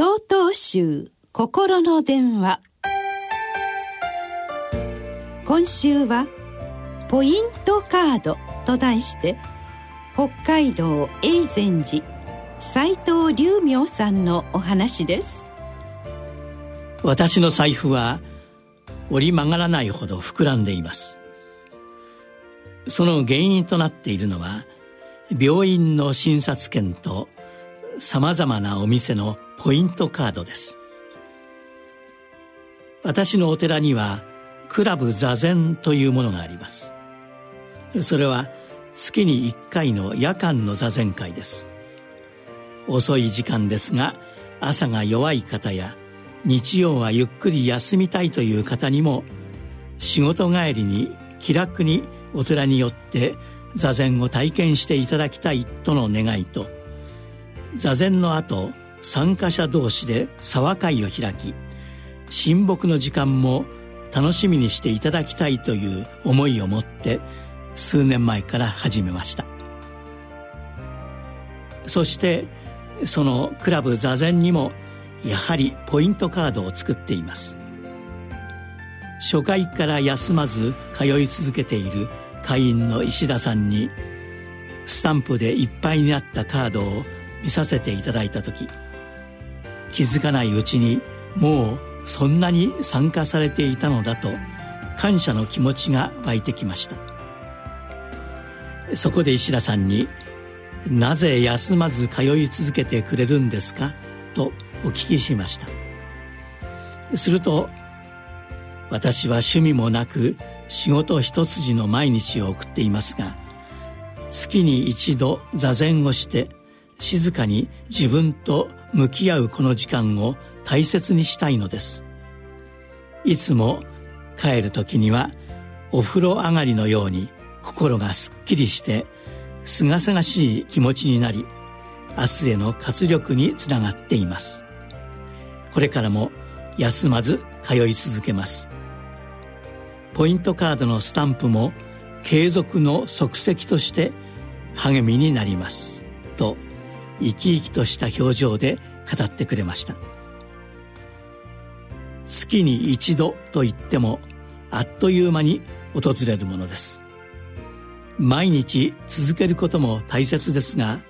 総統集心の電話。今週は「ポイントカード」と題して北海道永禅寺斎藤隆明さんのお話です。私の財布は折り曲がらないほど膨らんでいます。その原因となっているのは病院の診察券とさまざまなお店のポイントカードです。私のお寺にはクラブ座禅というものがあります。それは月に1回の夜間の座禅会です。遅い時間ですが朝が弱い方や日曜はゆっくり休みたいという方にも仕事帰りに気楽にお寺によって座禅を体験していただきたいとの願いと座禅の後参加者同士で沢会を開き親睦の時間も楽しみにしていただきたいという思いを持って数年前から始めました。そしてそのクラブ座禅にもやはりポイントカードを作っています。初回から休まず通い続けている会員の石田さんにスタンプでいっぱいになったカードを見させていただいた時気づかないうちにもうそんなに参加されていたのだと感謝の気持ちが湧いてきましたそこで石田さんに「なぜ休まず通い続けてくれるんですか?」とお聞きしましたすると私は趣味もなく仕事一筋の毎日を送っていますが月に一度座禅をして静かに自分と向き合うこの時間を大切にしたいのです。いつも帰る時にはお風呂上がりのように心がすっきりしてすがすがしい気持ちになり明日への活力につながっています。これからも休まず通い続けます。ポイントカードのスタンプも継続の足跡として励みになります。と生き生きとした表情で語ってくれました。月に一度と言ってもあっという間に訪れるものです。毎日続けることも大切ですが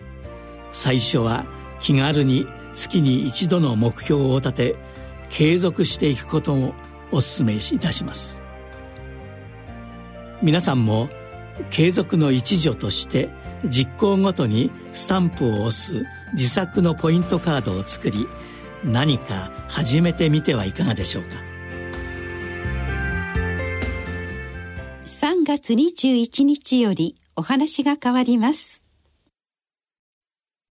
最初は気軽に月に一度の目標を立て継続していくことをお勧めいたします。皆さんも継続の一助として実行ごとにスタンプを押す自作のポイントカードを作り何か始めてみてはいかがでしょうか？3月21日よりお話が変わります。